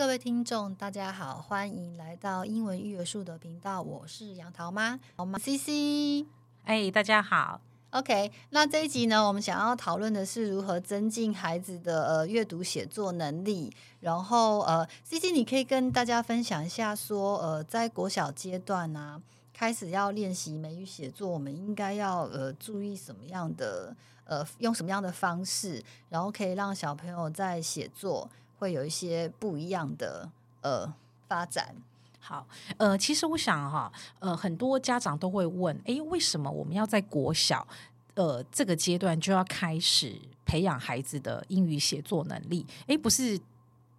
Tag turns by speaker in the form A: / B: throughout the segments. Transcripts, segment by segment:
A: 各位听众，大家好，欢迎来到英文育儿树的频道，我是杨桃妈，好吗？CC，
B: 哎，大家好。
A: OK，那这一集呢，我们想要讨论的是如何增进孩子的呃阅读写作能力。然后呃，CC，你可以跟大家分享一下说，呃，在国小阶段呢、啊，开始要练习美语写作，我们应该要呃注意什么样的呃，用什么样的方式，然后可以让小朋友在写作会有一些不一样的呃发展。
B: 好，呃，其实我想哈，呃，很多家长都会问，哎，为什么我们要在国小，呃，这个阶段就要开始培养孩子的英语写作能力？哎，不是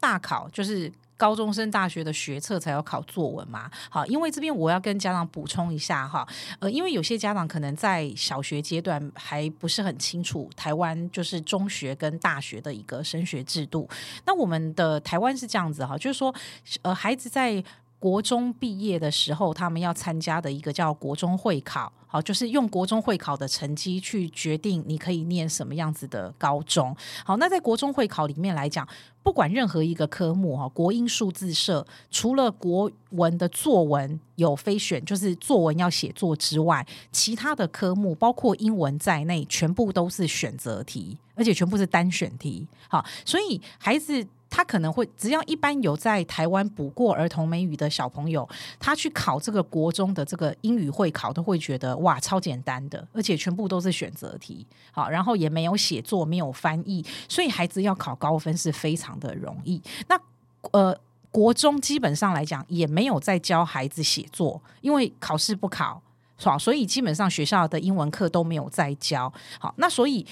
B: 大考，就是高中生大学的学测才要考作文嘛？好，因为这边我要跟家长补充一下哈，呃，因为有些家长可能在小学阶段还不是很清楚台湾就是中学跟大学的一个升学制度。那我们的台湾是这样子哈，就是说，呃，孩子在国中毕业的时候，他们要参加的一个叫国中会考，好，就是用国中会考的成绩去决定你可以念什么样子的高中。好，那在国中会考里面来讲，不管任何一个科目哈，国英数自社，除了国文的作文有非选，就是作文要写作之外，其他的科目包括英文在内，全部都是选择题，而且全部是单选题。好，所以孩子。他可能会，只要一般有在台湾补过儿童美语的小朋友，他去考这个国中的这个英语会考，都会觉得哇，超简单的，而且全部都是选择题，好，然后也没有写作，没有翻译，所以孩子要考高分是非常的容易。那呃，国中基本上来讲也没有在教孩子写作，因为考试不考，是吧？所以基本上学校的英文课都没有在教。好，那所以。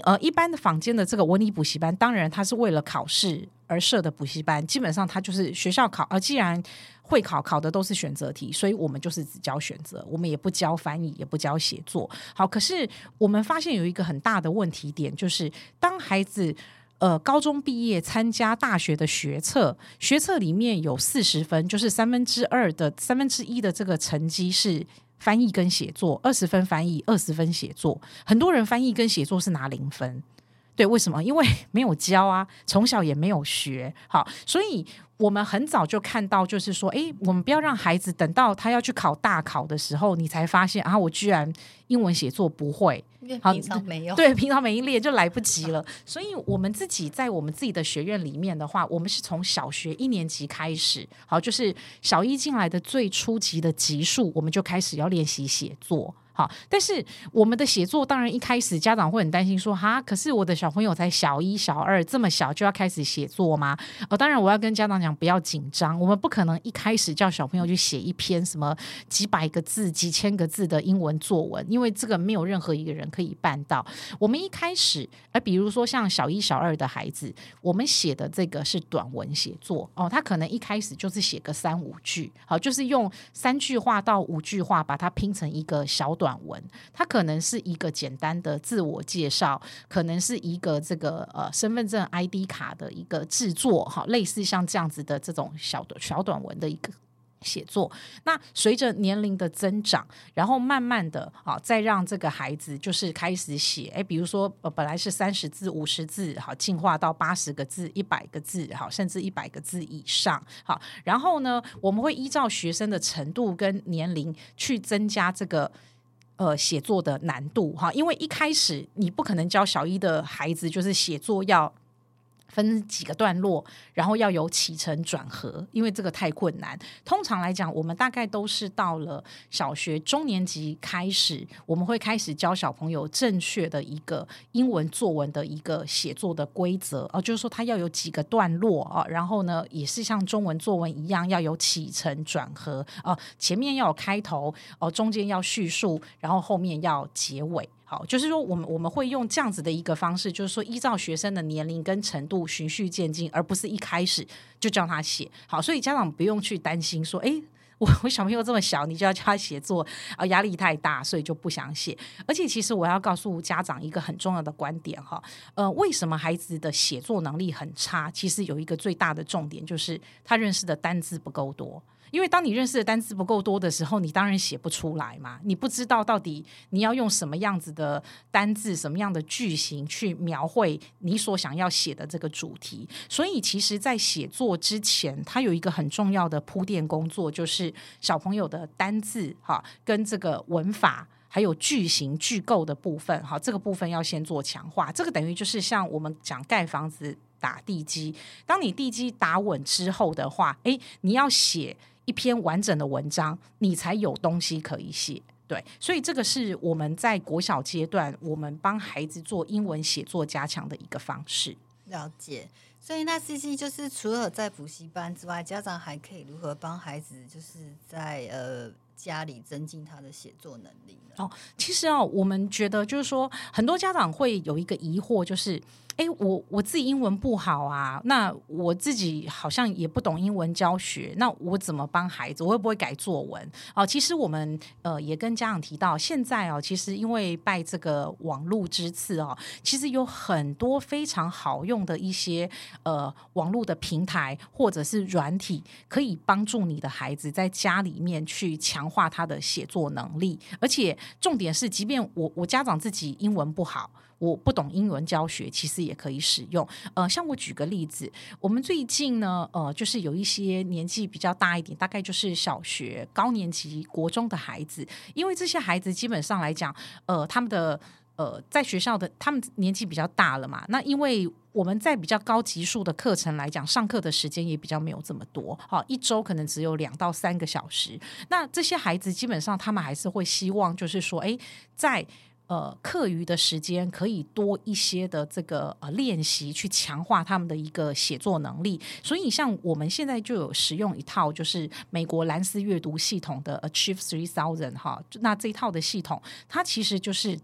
B: 呃，一般的坊间的这个文理补习班，当然它是为了考试而设的补习班，基本上它就是学校考。而既然会考考的都是选择题，所以我们就是只教选择，我们也不教翻译，也不教写作。好，可是我们发现有一个很大的问题点，就是当孩子呃高中毕业参加大学的学测，学测里面有四十分，就是三分之二的三分之一的这个成绩是。翻译跟写作二十分，翻译二十分写作，很多人翻译跟写作是拿零分，对，为什么？因为没有教啊，从小也没有学，好，所以。我们很早就看到，就是说，哎，我们不要让孩子等到他要去考大考的时候，你才发现啊，我居然英文写作不会，
A: 平常没有，
B: 对，平常没练就来不及了。所以，我们自己在我们自己的学院里面的话，我们是从小学一年级开始，好，就是小一进来的最初级的级数，我们就开始要练习写作。好，但是我们的写作当然一开始家长会很担心说，哈，可是我的小朋友才小一、小二，这么小就要开始写作吗？哦，当然我要跟家长讲不要紧张，我们不可能一开始叫小朋友去写一篇什么几百个字、几千个字的英文作文，因为这个没有任何一个人可以办到。我们一开始，而比如说像小一、小二的孩子，我们写的这个是短文写作哦，他可能一开始就是写个三五句，好，就是用三句话到五句话把它拼成一个小短。短文，它可能是一个简单的自我介绍，可能是一个这个呃身份证 ID 卡的一个制作，哈，类似像这样子的这种小的小短文的一个写作。那随着年龄的增长，然后慢慢的啊，再让这个孩子就是开始写，哎，比如说本来是三十字、五十字，好，进化到八十个字、一百个字，好，甚至一百个字以上，好，然后呢，我们会依照学生的程度跟年龄去增加这个。呃，写作的难度哈，因为一开始你不可能教小一的孩子，就是写作要。分几个段落，然后要有起承转合，因为这个太困难。通常来讲，我们大概都是到了小学中年级开始，我们会开始教小朋友正确的一个英文作文的一个写作的规则哦，就是说它要有几个段落啊，然后呢，也是像中文作文一样要有起承转合哦，前面要有开头哦，中间要叙述，然后后面要结尾。好，就是说，我们我们会用这样子的一个方式，就是说，依照学生的年龄跟程度循序渐进，而不是一开始就叫他写。好，所以家长不用去担心说，诶，我我小朋友这么小，你就要叫他写作啊，压力太大，所以就不想写。而且，其实我要告诉家长一个很重要的观点哈，呃，为什么孩子的写作能力很差？其实有一个最大的重点，就是他认识的单字不够多。因为当你认识的单字不够多的时候，你当然写不出来嘛。你不知道到底你要用什么样子的单字、什么样的句型去描绘你所想要写的这个主题。所以，其实，在写作之前，它有一个很重要的铺垫工作，就是小朋友的单字哈，跟这个文法，还有句型、句构的部分哈，这个部分要先做强化。这个等于就是像我们讲盖房子打地基，当你地基打稳之后的话，诶，你要写。一篇完整的文章，你才有东西可以写。对，所以这个是我们在国小阶段，我们帮孩子做英文写作加强的一个方式。
A: 了解。所以那 CC 就是除了在补习班之外，家长还可以如何帮孩子，就是在呃家里增进他的写作能力呢？
B: 哦，其实啊、哦，我们觉得就是说，很多家长会有一个疑惑，就是。哎，我我自己英文不好啊，那我自己好像也不懂英文教学，那我怎么帮孩子？我会不会改作文？哦，其实我们呃也跟家长提到，现在哦，其实因为拜这个网络之赐哦，其实有很多非常好用的一些呃网络的平台或者是软体，可以帮助你的孩子在家里面去强化他的写作能力，而且重点是，即便我我家长自己英文不好。我不懂英文教学，其实也可以使用。呃，像我举个例子，我们最近呢，呃，就是有一些年纪比较大一点，大概就是小学高年级、国中的孩子，因为这些孩子基本上来讲，呃，他们的呃，在学校的他们年纪比较大了嘛。那因为我们在比较高级数的课程来讲，上课的时间也比较没有这么多，好，一周可能只有两到三个小时。那这些孩子基本上他们还是会希望，就是说，诶，在呃，课余的时间可以多一些的这个呃练习，去强化他们的一个写作能力。所以，像我们现在就有使用一套就是美国蓝思阅读系统的 Achieve Three Thousand 哈，那这一套的系统，它其实就是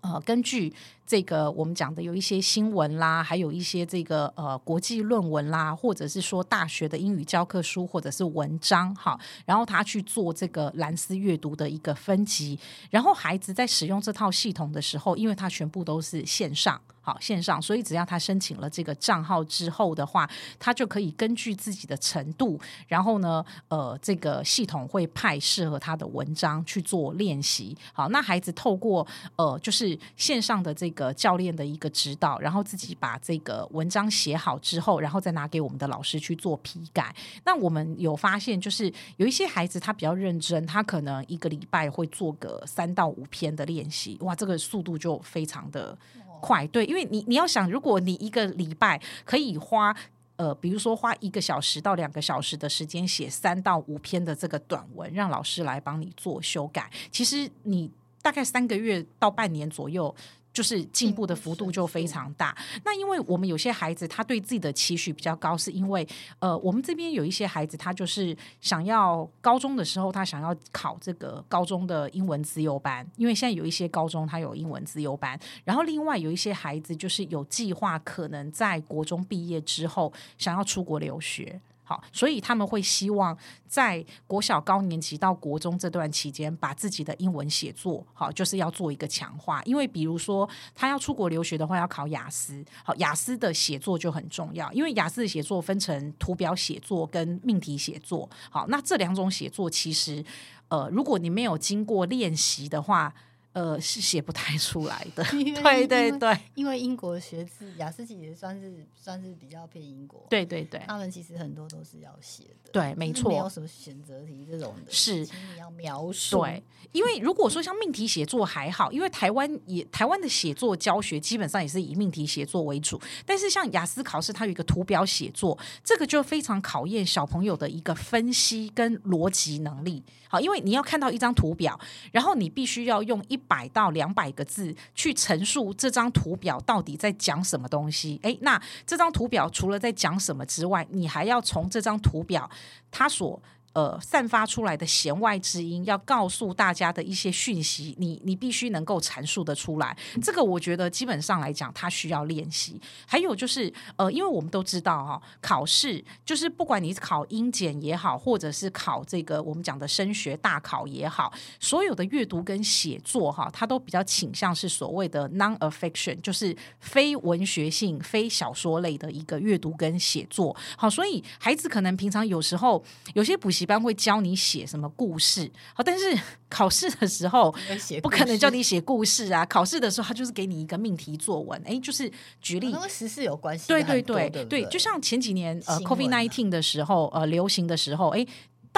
B: 呃根据。这个我们讲的有一些新闻啦，还有一些这个呃国际论文啦，或者是说大学的英语教科书或者是文章哈，然后他去做这个蓝思阅读的一个分级，然后孩子在使用这套系统的时候，因为他全部都是线上，好线上，所以只要他申请了这个账号之后的话，他就可以根据自己的程度，然后呢，呃，这个系统会派适合他的文章去做练习。好，那孩子透过呃就是线上的这个。教练的一个指导，然后自己把这个文章写好之后，然后再拿给我们的老师去做批改。那我们有发现，就是有一些孩子他比较认真，他可能一个礼拜会做个三到五篇的练习，哇，这个速度就非常的快。对，因为你你要想，如果你一个礼拜可以花呃，比如说花一个小时到两个小时的时间写三到五篇的这个短文，让老师来帮你做修改，其实你大概三个月到半年左右。就是进步的幅度就非常大。那因为我们有些孩子他对自己的期许比较高，是因为呃，我们这边有一些孩子他就是想要高中的时候他想要考这个高中的英文资优班，因为现在有一些高中他有英文资优班。然后另外有一些孩子就是有计划，可能在国中毕业之后想要出国留学。好，所以他们会希望在国小高年级到国中这段期间，把自己的英文写作好，就是要做一个强化。因为比如说他要出国留学的话，要考雅思，好，雅思的写作就很重要。因为雅思的写作分成图表写作跟命题写作，好，那这两种写作其实，呃，如果你没有经过练习的话。呃，是写不太出来的，对对对，
A: 因为英国学制雅思其实算是算是比较偏英国，
B: 对对对，
A: 他们其实很多都是要写的，
B: 对，没错，
A: 没有什么选择题这种的，
B: 是
A: 你要描述，
B: 对，因为如果说像命题写作还好，因为台湾也台湾的写作教学基本上也是以命题写作为主，但是像雅思考试，它有一个图表写作，这个就非常考验小朋友的一个分析跟逻辑能力。好，因为你要看到一张图表，然后你必须要用一百到两百个字去陈述这张图表到底在讲什么东西。诶，那这张图表除了在讲什么之外，你还要从这张图表它所。呃，散发出来的弦外之音，要告诉大家的一些讯息，你你必须能够阐述得出来。这个我觉得基本上来讲，它需要练习。还有就是，呃，因为我们都知道哈、考试就是不管你考英检也好，或者是考这个我们讲的升学大考也好，所有的阅读跟写作哈，它都比较倾向是所谓的 non-fiction，就是非文学性、非小说类的一个阅读跟写作。好，所以孩子可能平常有时候有些补。习班会教你写什么故事，好，但是 考试的时候不可能叫你写故事啊。考试的时候，他就是给你一个命题作文，哎，就是举例，
A: 跟时事有关系。
B: 对对对对，对，就像前几年呃，COVID nineteen 的时候，呃，流行的时候，哎。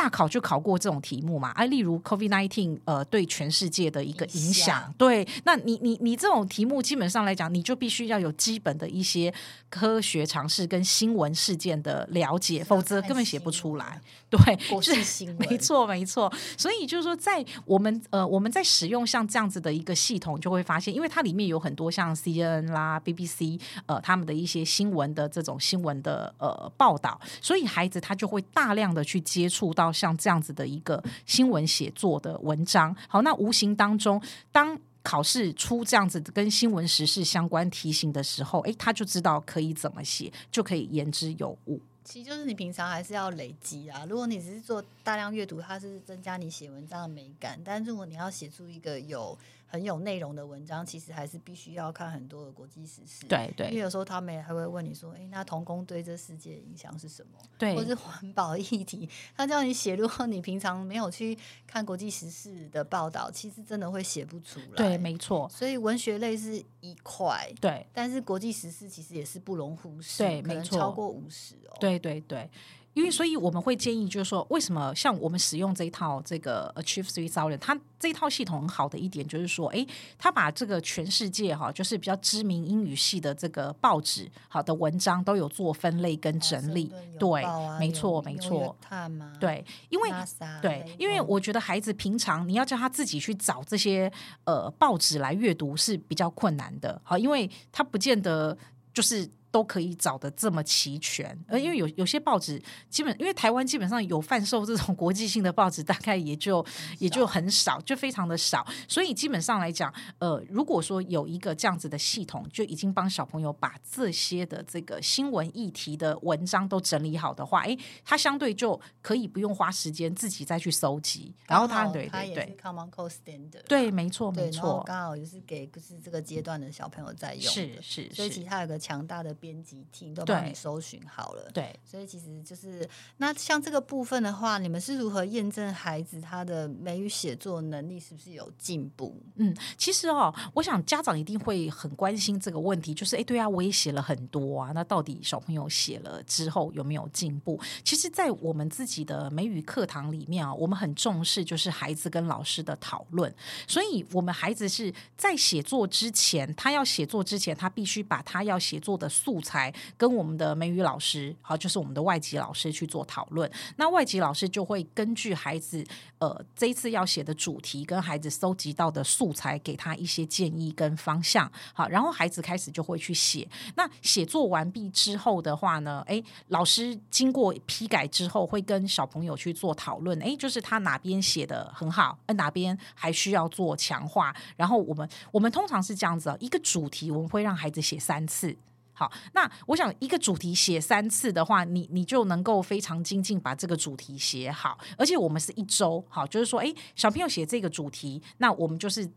B: 大考就考过这种题目嘛？哎，例如 COVID nineteen 呃，对全世界的一个影响，对，那你你你这种题目基本上来讲，你就必须要有基本的一些科学常识跟新闻事件的了解，否则根本写不出来。对，
A: 是新闻，
B: 没错没错。所以就是说，在我们呃我们在使用像这样子的一个系统，就会发现，因为它里面有很多像 CNN 啦、BBC 呃他们的一些新闻的这种新闻的呃报道，所以孩子他就会大量的去接触到。像这样子的一个新闻写作的文章，好，那无形当中，当考试出这样子跟新闻时事相关题型的时候，诶，他就知道可以怎么写，就可以言之有物。
A: 其实就是你平常还是要累积啊。如果你只是做大量阅读，它是增加你写文章的美感，但如果你要写出一个有很有内容的文章，其实还是必须要看很多的国际时事。
B: 对对，
A: 因为有时候他们也还会问你说：“哎，那童工对这世界影响是什么？”
B: 对，
A: 或是环保议题，他叫你写。如果你平常没有去看国际时事的报道，其实真的会写不出来。
B: 对，没错。
A: 所以文学类是一块，
B: 对，
A: 但是国际时事其实也是不容忽视。
B: 对，没错，
A: 超过五十哦。
B: 对对对。因为，所以我们会建议，就是说，为什么像我们使用这一套这个 Achieve Three Thousand，它这一套系统很好的一点，就是说，诶，它把这个全世界哈，就是比较知名英语系的这个报纸好的文章都有做分类跟整理。对，没错，没错。对，因为对，因为我觉得孩子平常你要叫他自己去找这些呃报纸来阅读是比较困难的，好，因为他不见得就是。都可以找的这么齐全，呃，因为有有些报纸基本，因为台湾基本上有贩售这种国际性的报纸，大概也就也就很少，就非常的少，所以基本上来讲，呃，如果说有一个这样子的系统，就已经帮小朋友把这些的这个新闻议题的文章都整理好的话，诶，他相对就可以不用花时间自己再去搜集，然后他对对对
A: ，Common Core Standard，
B: 对，没错没错，
A: 刚好就是给就是这个阶段的小朋友在用，
B: 是是，
A: 所以其他有个强大的。编辑厅都帮你搜寻好了，
B: 对，
A: 所以其实就是那像这个部分的话，你们是如何验证孩子他的美语写作能力是不是有进步？
B: 嗯，其实哦，我想家长一定会很关心这个问题，就是哎，对啊，我也写了很多啊，那到底小朋友写了之后有没有进步？其实，在我们自己的美语课堂里面啊，我们很重视就是孩子跟老师的讨论，所以我们孩子是在写作之前，他要写作之前，他必须把他要写作的素素材跟我们的美语老师，好，就是我们的外籍老师去做讨论。那外籍老师就会根据孩子呃这一次要写的主题跟孩子搜集到的素材，给他一些建议跟方向。好，然后孩子开始就会去写。那写作完毕之后的话呢，诶，老师经过批改之后，会跟小朋友去做讨论。诶，就是他哪边写得很好，哪边还需要做强化。然后我们我们通常是这样子啊，一个主题我们会让孩子写三次。好，那我想一个主题写三次的话，你你就能够非常精进把这个主题写好。而且我们是一周，好，就是说，诶，小朋友写这个主题，那我们就是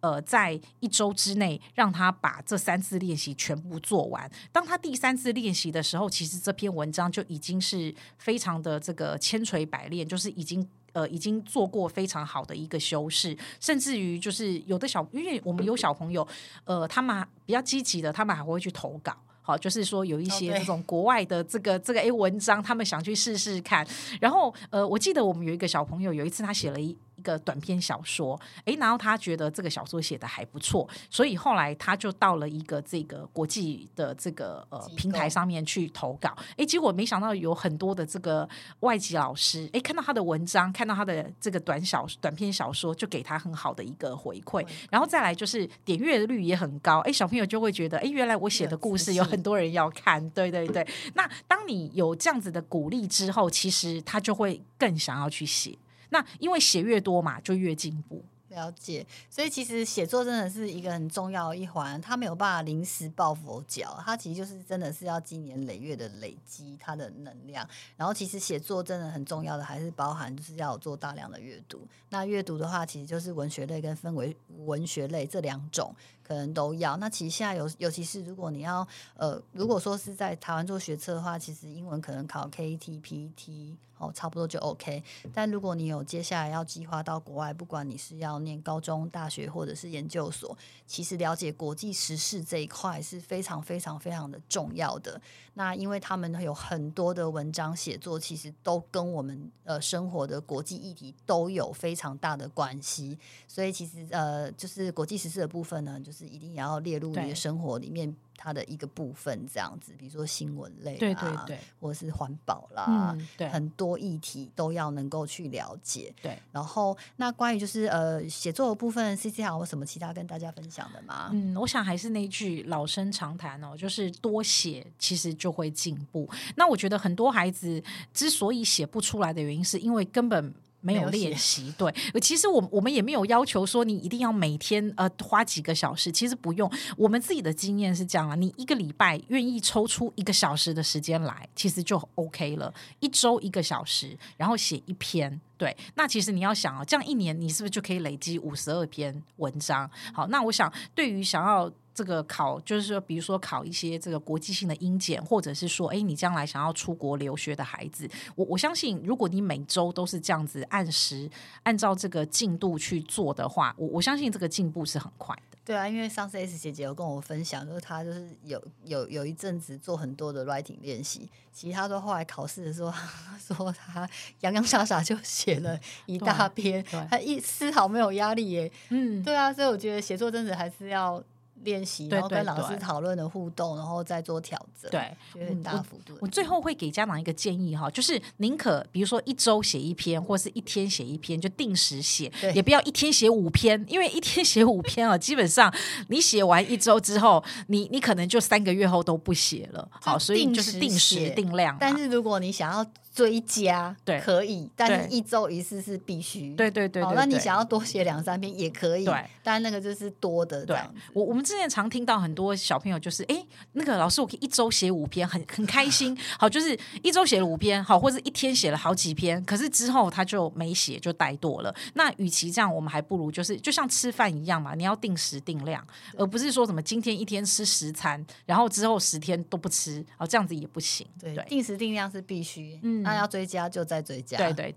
B: 呃，在一周之内让他把这三次练习全部做完。当他第三次练习的时候，其实这篇文章就已经是非常的这个千锤百炼，就是已经呃已经做过非常好的一个修饰，甚至于就是有的小，因为我们有小朋友，呃，他们比较积极的，他们还会去投稿。好，就是说有一些这种国外的这个这个诶文章，他们想去试试看。然后呃，我记得我们有一个小朋友，有一次他写了一。一个短篇小说，诶，然后他觉得这个小说写的还不错，所以后来他就到了一个这个国际的这个呃平台上面去投稿，诶，结果没想到有很多的这个外籍老师，诶，看到他的文章，看到他的这个短小短篇小说，就给他很好的一个回馈，然后再来就是点阅率也很高，诶，小朋友就会觉得，诶，原来我写的故事有很多人要看，对对对。那当你有这样子的鼓励之后，其实他就会更想要去写。那因为写越多嘛，就越进步。
A: 了解，所以其实写作真的是一个很重要的一环，它没有办法临时抱佛脚，它其实就是真的是要经年累月的累积它的能量。然后其实写作真的很重要的，还是包含就是要做大量的阅读。那阅读的话，其实就是文学类跟分为文学类这两种。可能都要。那其实现在有，尤其是如果你要呃，如果说是在台湾做学测的话，其实英文可能考 KT、PT。哦，差不多就 OK。但如果你有接下来要计划到国外，不管你是要念高中、大学或者是研究所，其实了解国际时事这一块是非常非常非常的重要的。那因为他们有很多的文章写作，其实都跟我们呃生活的国际议题都有非常大的关系。所以其实呃，就是国际时事的部分呢，就是一定要列入你的生活里面。它的一个部分这样子，比如说新闻类啊，
B: 对对对，
A: 或者是环保啦，
B: 嗯，对，
A: 很多议题都要能够去了解。
B: 对，
A: 然后那关于就是呃写作的部分，CC 还有什么其他跟大家分享的吗？
B: 嗯，我想还是那句老生常谈哦，就是多写其实就会进步。那我觉得很多孩子之所以写不出来的原因，是因为根本。没有练习，对，其实我我们也没有要求说你一定要每天呃花几个小时，其实不用。我们自己的经验是这样啊，你一个礼拜愿意抽出一个小时的时间来，其实就 OK 了。一周一个小时，然后写一篇，对，那其实你要想啊，这样一年你是不是就可以累积五十二篇文章？好，那我想对于想要。这个考就是说，比如说考一些这个国际性的英检，或者是说，哎，你将来想要出国留学的孩子，我我相信，如果你每周都是这样子按时按照这个进度去做的话，我我相信这个进步是很快的。
A: 对啊，因为上次 S 姐姐有跟我分享，就是她就是有有有一阵子做很多的 writing 练习，其他都后来考试的时候，说她洋洋洒洒就写了一大篇，她一丝毫没有压力耶。嗯，对啊，所以我觉得写作真的还是要。练习，然后跟老师讨论的互动，然后再做调整，
B: 对，
A: 就很大幅度。
B: 我最后会给家长一个建议哈，就是宁可比如说一周写一篇，或是一天写一篇，就定时写，也不要一天写五篇，因为一天写五篇啊，基本上你写完一周之后，你你可能就三个月后都不写了。好，所以就是定时定量。
A: 但是如果你想要追加，
B: 对，
A: 可以，但是一周一次是必须。
B: 对对对，
A: 好，那你想要多写两三篇也可以，
B: 对，
A: 但那个就是多的。
B: 对，我我们之前常听到很多小朋友就是，哎，那个老师，我可以一周写五篇，很很开心。好，就是一周写了五篇，好，或者一天写了好几篇，可是之后他就没写，就怠惰了。那与其这样，我们还不如就是就像吃饭一样嘛，你要定时定量，而不是说什么今天一天吃十餐，然后之后十天都不吃，哦，这样子也不行。
A: 对，定时定量是必须。嗯。那要追加就再追加，
B: 对对